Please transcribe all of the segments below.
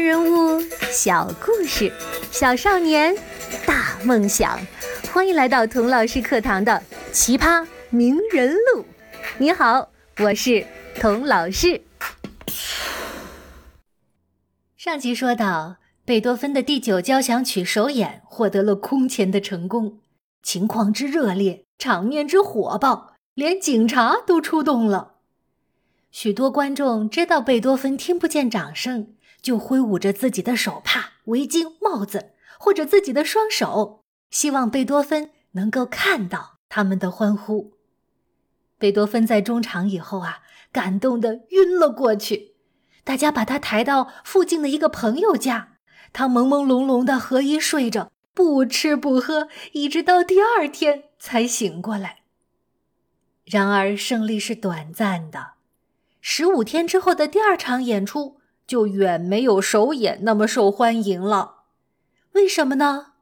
人物小故事，小少年大梦想。欢迎来到童老师课堂的《奇葩名人录》。你好，我是童老师。上集说到，贝多芬的第九交响曲首演获得了空前的成功，情况之热烈，场面之火爆，连警察都出动了。许多观众知道贝多芬听不见掌声，就挥舞着自己的手帕、围巾、帽子，或者自己的双手，希望贝多芬能够看到他们的欢呼。贝多芬在中场以后啊，感动的晕了过去，大家把他抬到附近的一个朋友家，他朦朦胧胧的合衣睡着，不吃不喝，一直到第二天才醒过来。然而，胜利是短暂的。十五天之后的第二场演出就远没有首演那么受欢迎了，为什么呢？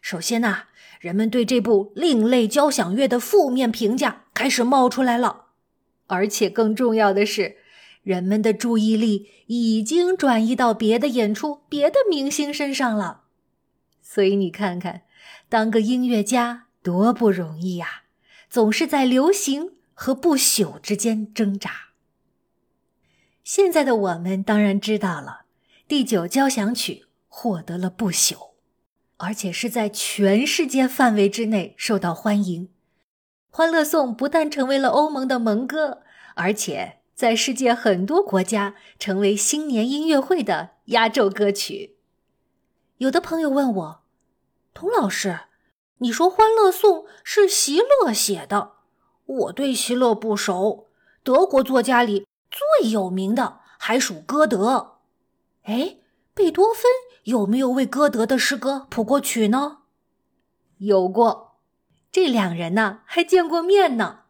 首先呐，人们对这部另类交响乐的负面评价开始冒出来了，而且更重要的是，人们的注意力已经转移到别的演出、别的明星身上了。所以你看看，当个音乐家多不容易呀，总是在流行和不朽之间挣扎。现在的我们当然知道了，第九交响曲获得了不朽，而且是在全世界范围之内受到欢迎。《欢乐颂》不但成为了欧盟的盟歌，而且在世界很多国家成为新年音乐会的压轴歌曲。有的朋友问我：“童老师，你说《欢乐颂》是席勒写的？我对席勒不熟，德国作家里……”最有名的还属歌德，哎，贝多芬有没有为歌德的诗歌谱过曲呢？有过，这两人呢还见过面呢。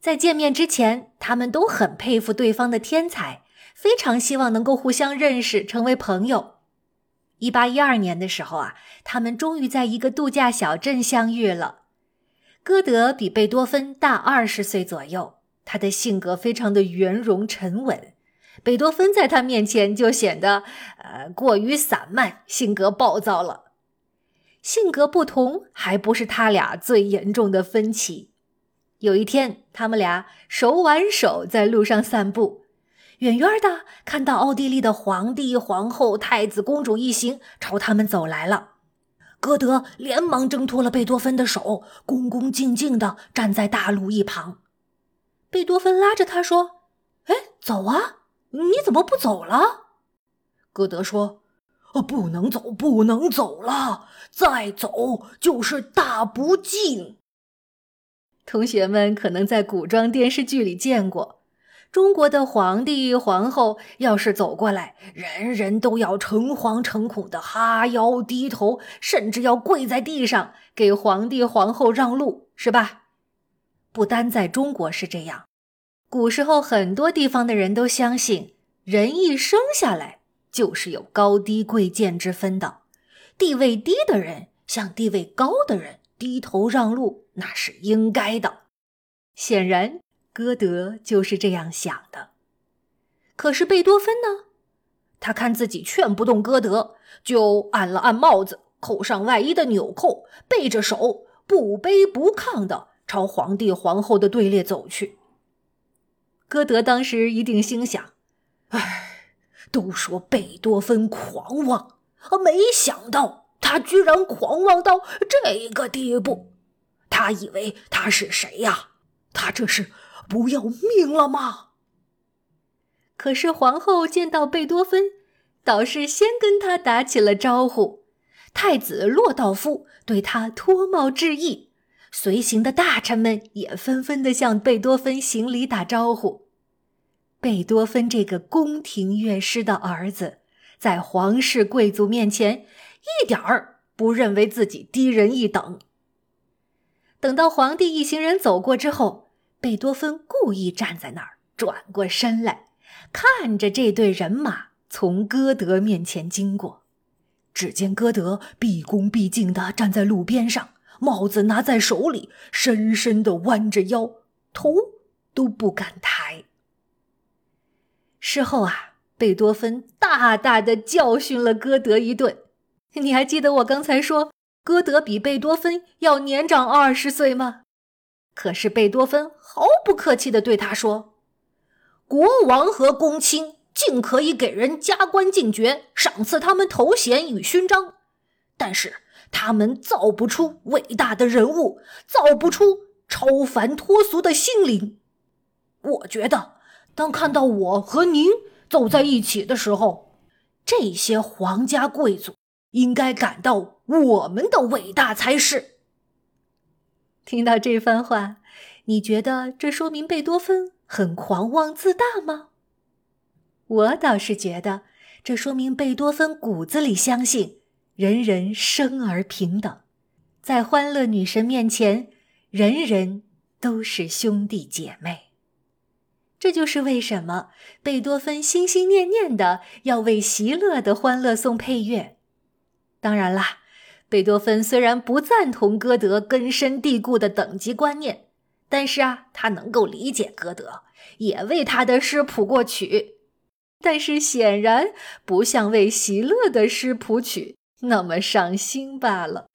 在见面之前，他们都很佩服对方的天才，非常希望能够互相认识，成为朋友。一八一二年的时候啊，他们终于在一个度假小镇相遇了。歌德比贝多芬大二十岁左右。他的性格非常的圆融沉稳，贝多芬在他面前就显得呃过于散漫，性格暴躁了。性格不同还不是他俩最严重的分歧。有一天，他们俩手挽手在路上散步，远远的看到奥地利的皇帝、皇后、太子、公主一行朝他们走来了。歌德连忙挣脱了贝多芬的手，恭恭敬敬的站在大路一旁。贝多芬拉着他说：“哎，走啊！你怎么不走了？”歌德说：“哦，不能走，不能走了，再走就是大不敬。”同学们可能在古装电视剧里见过，中国的皇帝皇后要是走过来，人人都要诚惶诚恐的哈腰低头，甚至要跪在地上给皇帝皇后让路，是吧？不单在中国是这样，古时候很多地方的人都相信，人一生下来就是有高低贵贱之分的，地位低的人向地位高的人低头让路，那是应该的。显然，歌德就是这样想的。可是贝多芬呢？他看自己劝不动歌德，就按了按帽子，扣上外衣的纽扣，背着手，不卑不亢的。朝皇帝皇后的队列走去。歌德当时一定心想：“哎，都说贝多芬狂妄，没想到他居然狂妄到这个地步。他以为他是谁呀？他这是不要命了吗？”可是皇后见到贝多芬，倒是先跟他打起了招呼。太子洛道夫对他脱帽致意。随行的大臣们也纷纷的向贝多芬行礼打招呼。贝多芬这个宫廷乐师的儿子，在皇室贵族面前一点儿不认为自己低人一等。等到皇帝一行人走过之后，贝多芬故意站在那儿，转过身来，看着这队人马从歌德面前经过。只见歌德毕恭毕敬地站在路边上。帽子拿在手里，深深的弯着腰，头都不敢抬。事后啊，贝多芬大大的教训了歌德一顿。你还记得我刚才说歌德比贝多芬要年长二十岁吗？可是贝多芬毫不客气的对他说：“国王和公卿尽可以给人加官进爵，赏赐他们头衔与勋章，但是他们造不出伟大的人物，造不出超凡脱俗的心灵。我觉得，当看到我和您走在一起的时候，这些皇家贵族应该感到我们的伟大才是。”听到这番话，你觉得这说明贝多芬很狂妄自大吗？我倒是觉得，这说明贝多芬骨子里相信人人生而平等，在欢乐女神面前，人人都是兄弟姐妹。这就是为什么贝多芬心心念念的要为席勒的《欢乐颂》配乐。当然啦。贝多芬虽然不赞同歌德根深蒂固的等级观念，但是啊，他能够理解歌德，也为他的诗谱过曲，但是显然不像为席勒的诗谱曲那么上心罢了。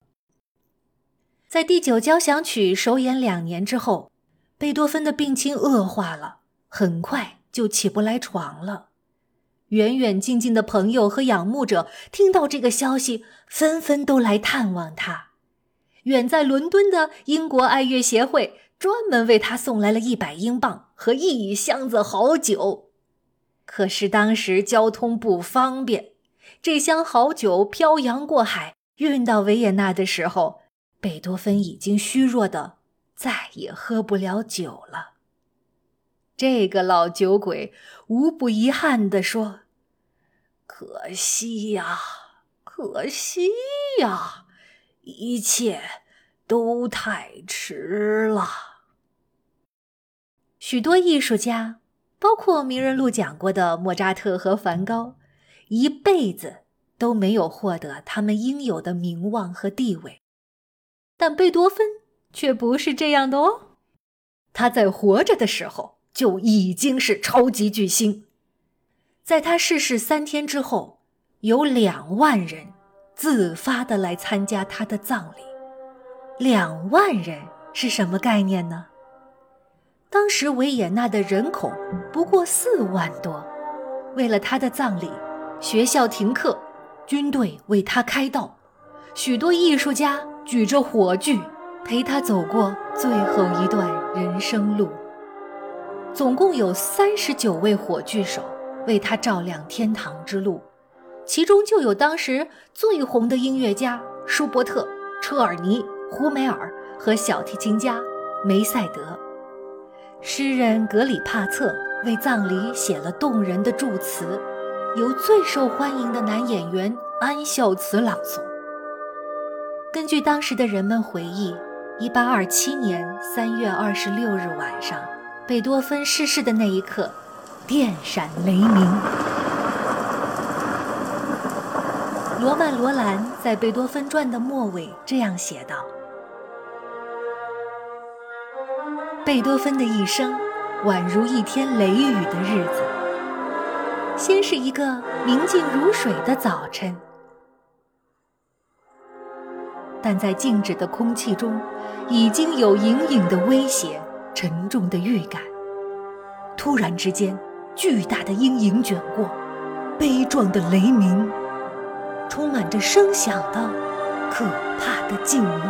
在第九交响曲首演两年之后，贝多芬的病情恶化了，很快就起不来床了。远远近近的朋友和仰慕者听到这个消息，纷纷都来探望他。远在伦敦的英国爱乐协会专门为他送来了一百英镑和一箱子好酒。可是当时交通不方便，这箱好酒漂洋过海运到维也纳的时候，贝多芬已经虚弱的再也喝不了酒了。这个老酒鬼无不遗憾地说：“可惜呀，可惜呀，一切都太迟了。”许多艺术家，包括名人录讲过的莫扎特和梵高，一辈子都没有获得他们应有的名望和地位，但贝多芬却不是这样的哦。他在活着的时候。就已经是超级巨星，在他逝世三天之后，有两万人自发的来参加他的葬礼。两万人是什么概念呢？当时维也纳的人口不过四万多，为了他的葬礼，学校停课，军队为他开道，许多艺术家举着火炬陪他走过最后一段人生路。总共有三十九位火炬手为他照亮天堂之路，其中就有当时最红的音乐家舒伯特、车尔尼、胡梅尔和小提琴家梅赛德。诗人格里帕策为葬礼写了动人的祝词，由最受欢迎的男演员安孝慈朗诵。根据当时的人们回忆，一八二七年三月二十六日晚上。贝多芬逝世的那一刻，电闪雷鸣。罗曼·罗兰在《贝多芬传》的末尾这样写道：“贝多芬的一生宛如一天雷雨的日子。先是一个明净如水的早晨，但在静止的空气中，已经有隐隐的威胁。”沉重的预感，突然之间，巨大的阴影卷过，悲壮的雷鸣，充满着声响的可怕的静默，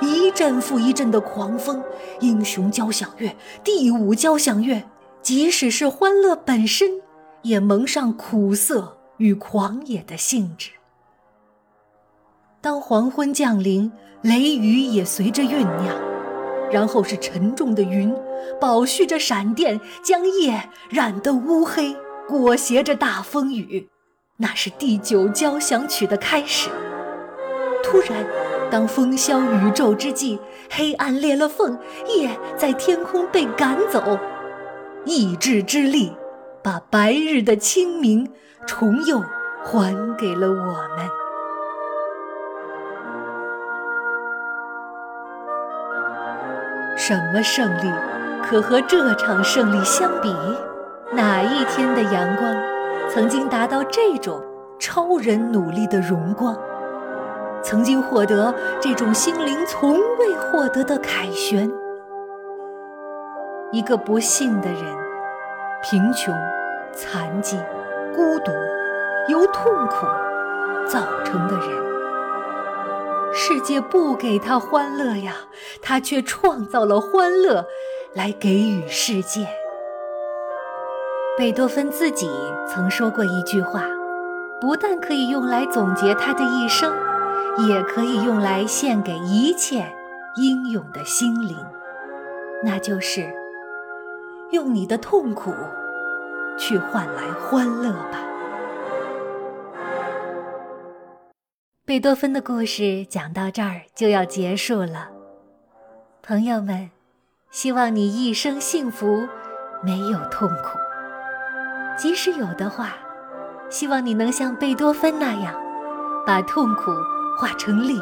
一阵复一阵的狂风，英雄交响乐，第五交响乐，即使是欢乐本身，也蒙上苦涩与狂野的性质。当黄昏降临，雷雨也随着酝酿。然后是沉重的云，饱蓄着闪电，将夜染得乌黑，裹挟着大风雨。那是第九交响曲的开始。突然，当风消雨骤之际，黑暗裂了缝，夜在天空被赶走，意志之力把白日的清明重又还给了我们。什么胜利可和这场胜利相比？哪一天的阳光曾经达到这种超人努力的荣光，曾经获得这种心灵从未获得的凯旋。一个不幸的人，贫穷、残疾、孤独，由痛苦造成的人。世界不给他欢乐呀，他却创造了欢乐，来给予世界。贝多芬自己曾说过一句话，不但可以用来总结他的一生，也可以用来献给一切英勇的心灵，那就是：用你的痛苦去换来欢乐吧。贝多芬的故事讲到这儿就要结束了，朋友们，希望你一生幸福，没有痛苦。即使有的话，希望你能像贝多芬那样，把痛苦化成力，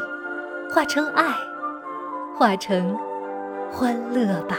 化成爱，化成欢乐吧。